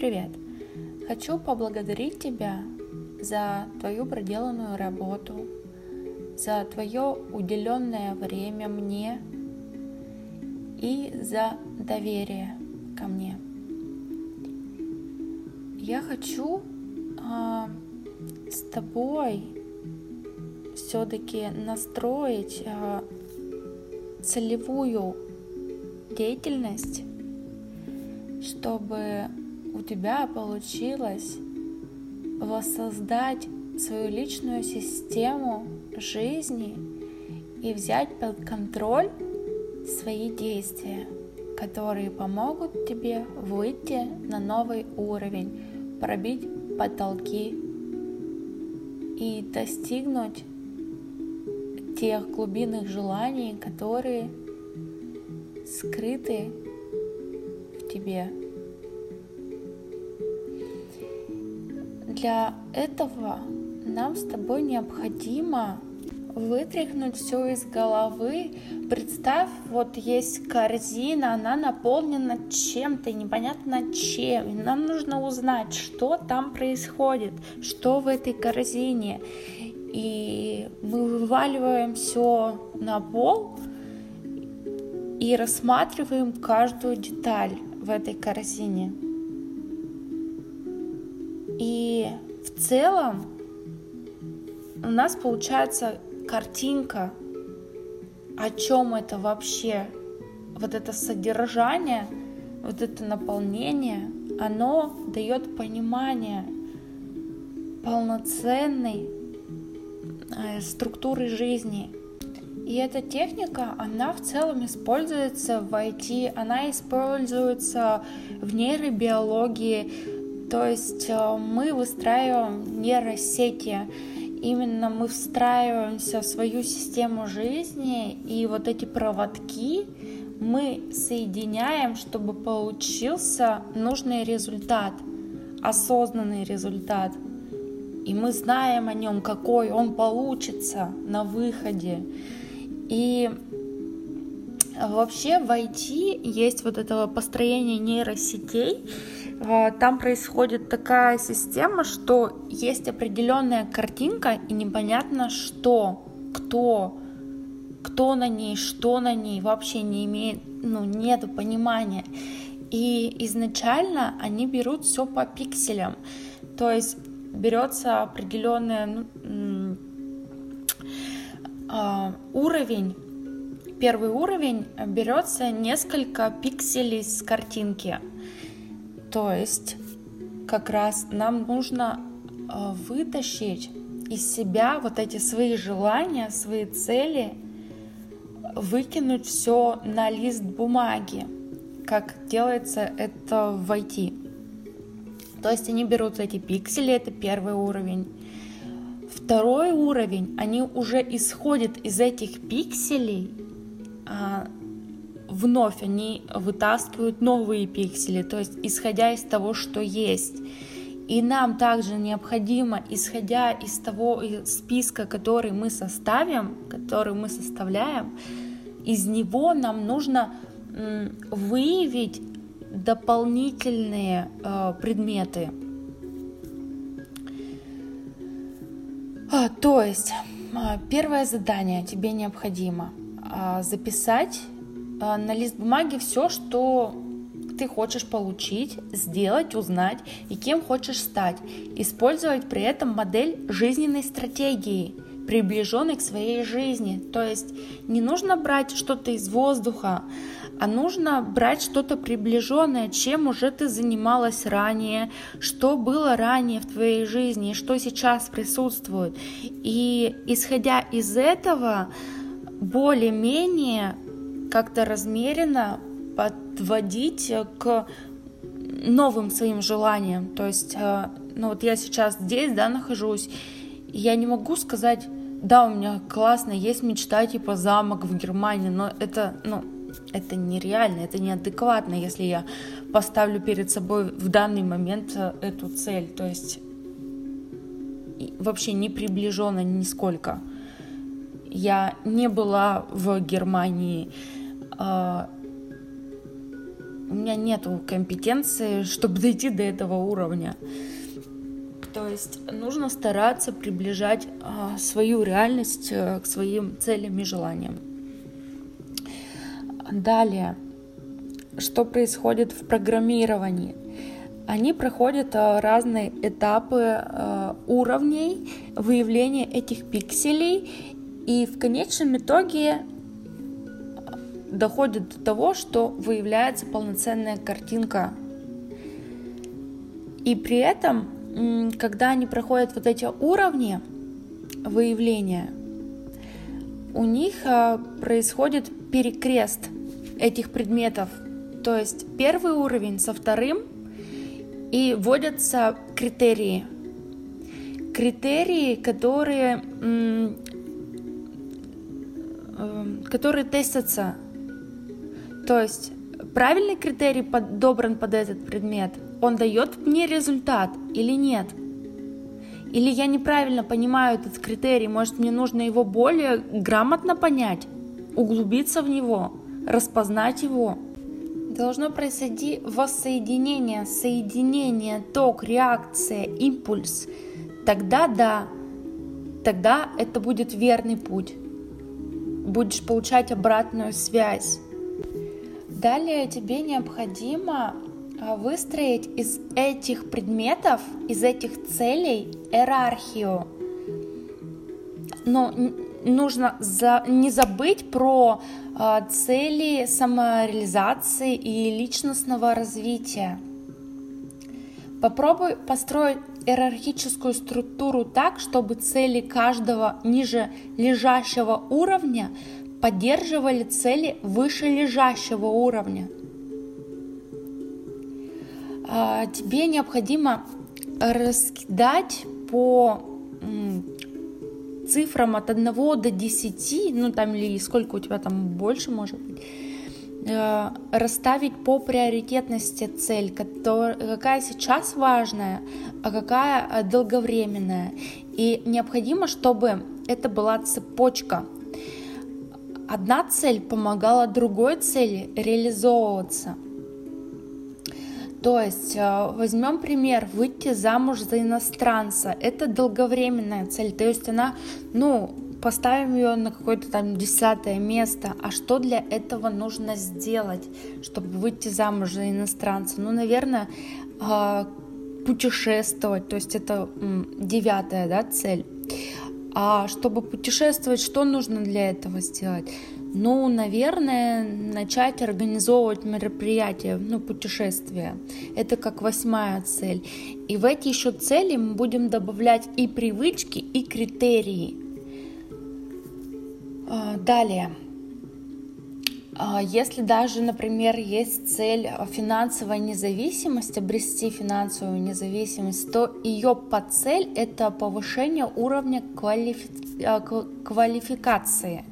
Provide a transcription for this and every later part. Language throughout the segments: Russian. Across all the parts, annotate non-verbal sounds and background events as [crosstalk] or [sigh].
Привет! Хочу поблагодарить тебя за твою проделанную работу, за твое уделенное время мне и за доверие ко мне. Я хочу а, с тобой все-таки настроить а, целевую деятельность, чтобы у тебя получилось воссоздать свою личную систему жизни и взять под контроль свои действия, которые помогут тебе выйти на новый уровень, пробить потолки и достигнуть тех глубинных желаний, которые скрыты в тебе. Для этого нам с тобой необходимо вытряхнуть все из головы. Представь, вот есть корзина, она наполнена чем-то, непонятно чем. И нам нужно узнать, что там происходит, что в этой корзине. И мы вываливаем все на пол и рассматриваем каждую деталь в этой корзине. И в целом у нас получается картинка, о чем это вообще, вот это содержание, вот это наполнение, оно дает понимание полноценной э, структуры жизни. И эта техника, она в целом используется в IT, она используется в нейробиологии, то есть э, мы выстраиваем нейросети, именно мы встраиваемся в свою систему жизни, и вот эти проводки мы соединяем, чтобы получился нужный результат, осознанный результат. И мы знаем о нем, какой он получится на выходе. И вообще в IT есть вот это построение нейросетей, а, там происходит такая система, что есть определенная картинка и непонятно что, кто, кто на ней, что на ней, вообще не имеет, ну, нету понимания. И изначально они берут все по пикселям, то есть берется определенный ну, э, уровень, первый уровень берется несколько пикселей с картинки, то есть как раз нам нужно э, вытащить из себя вот эти свои желания, свои цели, выкинуть все на лист бумаги, как делается это в IT. То есть они берут эти пиксели, это первый уровень. Второй уровень, они уже исходят из этих пикселей вновь они вытаскивают новые пиксели, то есть исходя из того, что есть. И нам также необходимо, исходя из того списка, который мы составим, который мы составляем, из него нам нужно выявить дополнительные э, предметы. А, то есть а, первое задание тебе необходимо а, записать а, на лист бумаги все, что ты хочешь получить, сделать, узнать и кем хочешь стать. Использовать при этом модель жизненной стратегии, приближенной к своей жизни. То есть не нужно брать что-то из воздуха, а нужно брать что-то приближенное, чем уже ты занималась ранее, что было ранее в твоей жизни, что сейчас присутствует. И исходя из этого, более-менее как-то размеренно подводить к новым своим желаниям. То есть, э, ну вот я сейчас здесь, да, нахожусь, и я не могу сказать, да, у меня классно, есть мечта типа замок в Германии, но это, ну, это нереально, это неадекватно, если я поставлю перед собой в данный момент э, эту цель. То есть вообще не приближенно нисколько. Я не была в Германии, а, у меня нет компетенции, чтобы дойти до этого уровня. То есть нужно стараться приближать а, свою реальность а, к своим целям и желаниям. Далее, что происходит в программировании? Они проходят а, разные этапы уровней выявления этих пикселей, и в конечном итоге доходит до того, что выявляется полноценная картинка. И при этом когда они проходят вот эти уровни выявления, у них а, происходит перекрест этих предметов. То есть первый уровень со вторым и вводятся критерии. Критерии, которые, э, которые тестятся. То есть правильный критерий подобран под этот предмет – он дает мне результат или нет? Или я неправильно понимаю этот критерий, может мне нужно его более грамотно понять, углубиться в него, распознать его? Должно произойти воссоединение, соединение, ток, реакция, импульс. Тогда да, тогда это будет верный путь. Будешь получать обратную связь. Далее тебе необходимо а, выстроить из этих предметов, из этих целей иерархию. Но нужно за, не забыть про э, цели самореализации и личностного развития. Попробуй построить иерархическую структуру так, чтобы цели каждого ниже лежащего уровня поддерживали цели выше лежащего уровня. А, тебе необходимо раскидать по цифрам от 1 до 10, ну там или сколько у тебя там больше может быть, расставить по приоритетности цель, какая сейчас важная, а какая э, долговременная. И необходимо, чтобы это была цепочка. Одна цель помогала другой цели реализовываться – то есть э, возьмем пример, выйти замуж за иностранца. Это долговременная цель, то есть она, ну, поставим ее на какое-то там десятое место. А что для этого нужно сделать, чтобы выйти замуж за иностранца? Ну, наверное, э, путешествовать, то есть это девятая да, цель. А чтобы путешествовать, что нужно для этого сделать? Ну, наверное, начать организовывать мероприятия, ну, путешествия. Это как восьмая цель. И в эти еще цели мы будем добавлять и привычки, и критерии. А, далее. А, если даже, например, есть цель финансовая независимость, обрести финансовую независимость, то ее подцель – это повышение уровня квалифи... А, квалификации –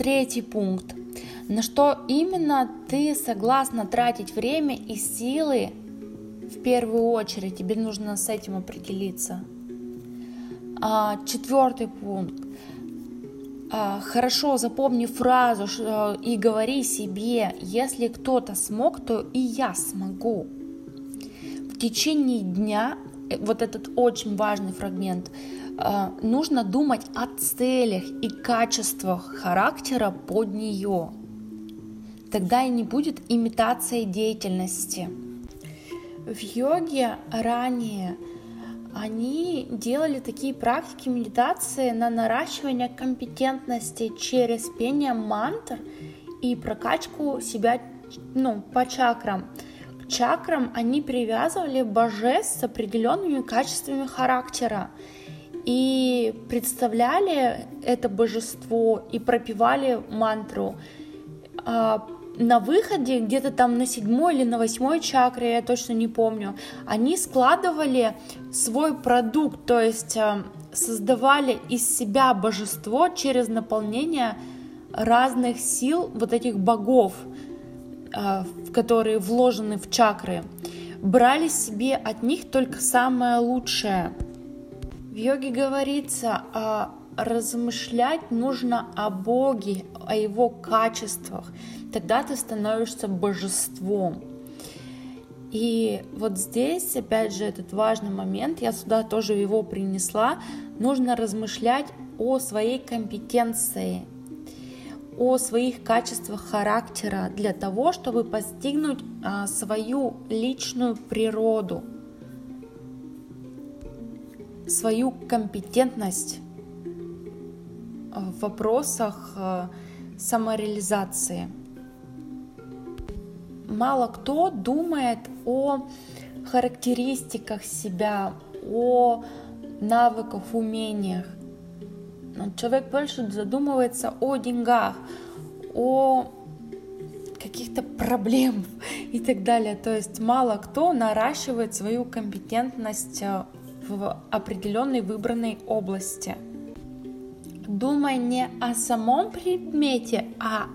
Третий пункт. На что именно ты согласна тратить время и силы в первую очередь? Тебе нужно с этим определиться. А, четвертый пункт. А, хорошо запомни фразу и говори себе, если кто-то смог, то и я смогу. В течение дня, э, вот этот очень важный фрагмент, Э, нужно думать о целях и качествах характера под нее. Тогда и не будет имитации деятельности. В йоге ранее они делали такие практики медитации на наращивание компетентности через пение мантр и прокачку себя ну, по чакрам. К чакрам они привязывали божеств с определенными качествами характера и представляли это божество и пропевали мантру. А, на выходе, где-то там на седьмой или на восьмой чакре, я точно не помню, они складывали свой продукт, то есть а, создавали из себя божество через наполнение разных сил вот этих богов, а, которые вложены в чакры. Брали себе от них только самое лучшее – в йоге говорится о размышлять нужно о Боге, о Его качествах. Тогда ты становишься божеством. И вот здесь, опять же, этот важный момент, я сюда тоже его принесла, нужно размышлять о своей компетенции, о своих качествах характера для того, чтобы постигнуть а, свою личную природу, свою компетентность в вопросах а, самореализации мало кто думает о характеристиках себя, о навыках, умениях. Человек больше задумывается о деньгах, о каких-то проблем [laughs] и так далее. То есть мало кто наращивает свою компетентность э, в определенной выбранной области. Думай не о самом предмете, а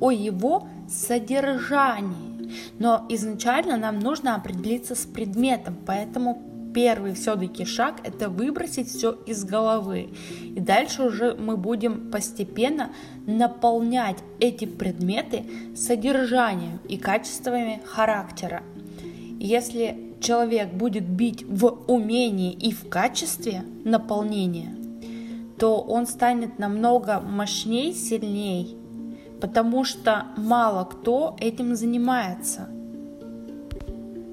о его содержании. Но изначально нам нужно определиться с предметом, поэтому первый все-таки шаг – это выбросить все из головы. И дальше уже мы будем постепенно наполнять эти предметы содержанием и качествами характера. Если человек будет бить в умении и в качестве наполнения, то он станет намного мощнее, сильнее потому что мало кто этим занимается.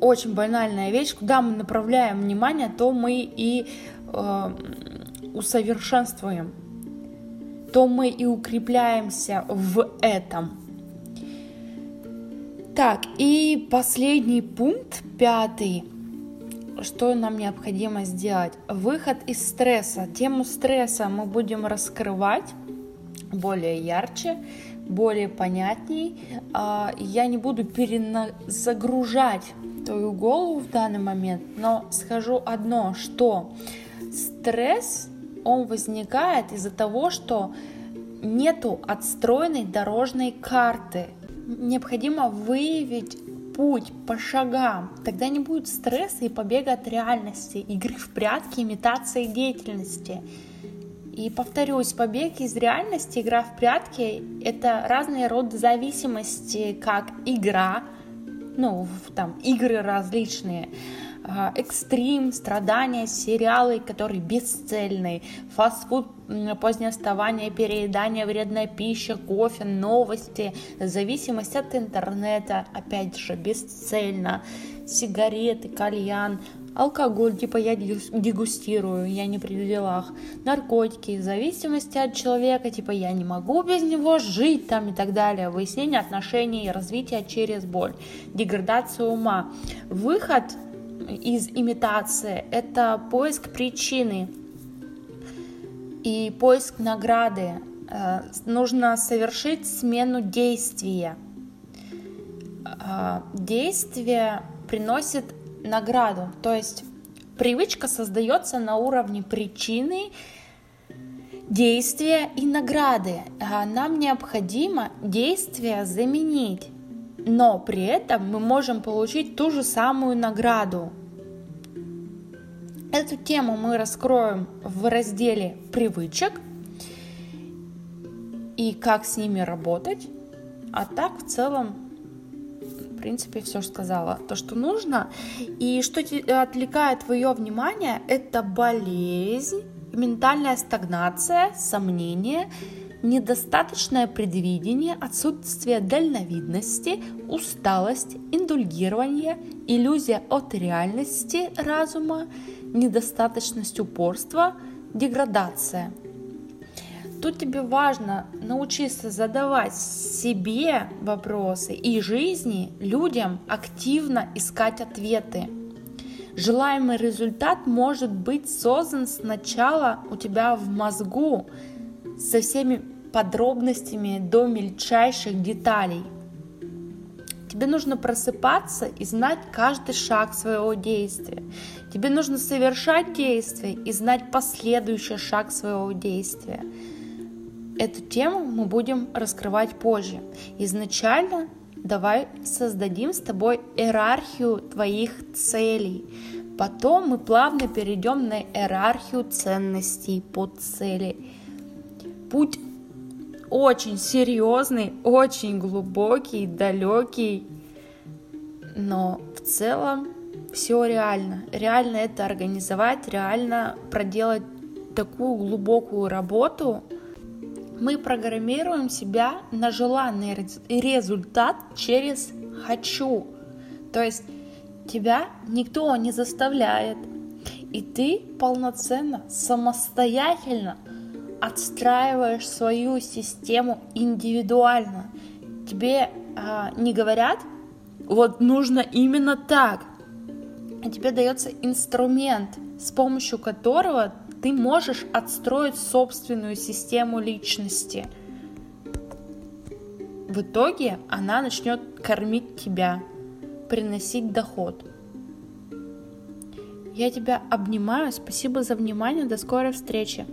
Очень банальная вещь, куда мы направляем внимание, то мы и э, усовершенствуем, то мы и укрепляемся в этом. Так, и последний пункт, пятый. Что нам необходимо сделать? Выход из стресса. Тему стресса мы будем раскрывать более ярче более понятней. А, я не буду перезагружать твою голову в данный момент, но скажу одно, что стресс, он возникает из-за того, что нету отстроенной дорожной карты. Необходимо выявить путь по шагам. Тогда не будет стресса и побега от реальности, игры в прятки, имитации деятельности. И повторюсь, побег из реальности, игра в прятки — это разные роды зависимости, как игра, ну, там, игры различные, а, экстрим, страдания, сериалы, которые бесцельные, фастфуд, позднее вставание, переедание, вредная пища, кофе, новости, зависимость от интернета, опять же, бесцельно, сигареты, кальян, алкоголь, типа я дегустирую, я не при делах, наркотики, зависимости от человека, типа я не могу без него жить там и так далее, выяснение отношений, развитие через боль, деградация ума. Выход из имитации – это поиск причины и поиск награды. Э, нужно совершить смену действия. Э, действие приносит награду. То есть привычка создается на уровне причины, действия и награды. А нам необходимо действие заменить, но при этом мы можем получить ту же самую награду. Эту тему мы раскроем в разделе привычек и как с ними работать. А так в целом принципе, все сказала. То, что нужно. И что отвлекает твое внимание, это болезнь, ментальная стагнация, сомнение, недостаточное предвидение, отсутствие дальновидности, усталость, индульгирование, иллюзия от реальности разума, недостаточность упорства, деградация – Тут тебе важно научиться задавать себе вопросы и жизни, людям активно искать ответы. Желаемый результат может быть создан сначала у тебя в мозгу со всеми подробностями до мельчайших деталей. Тебе нужно просыпаться и знать каждый шаг своего действия. Тебе нужно совершать действие и знать последующий шаг своего действия. Эту тему мы будем раскрывать позже. Изначально давай создадим с тобой иерархию твоих целей. Потом мы плавно перейдем на иерархию ценностей под цели. путь очень серьезный, очень глубокий, далекий, но в целом все реально. Реально это организовать, реально проделать такую глубокую работу. Мы программируем себя на желанный результат через «хочу». То есть тебя никто не заставляет, и ты полноценно, самостоятельно отстраиваешь свою систему индивидуально. Тебе а, не говорят, вот нужно именно так. А тебе дается инструмент, с помощью которого ты можешь отстроить собственную систему личности. В итоге она начнет кормить тебя, приносить доход. Я тебя обнимаю, спасибо за внимание, до скорой встречи.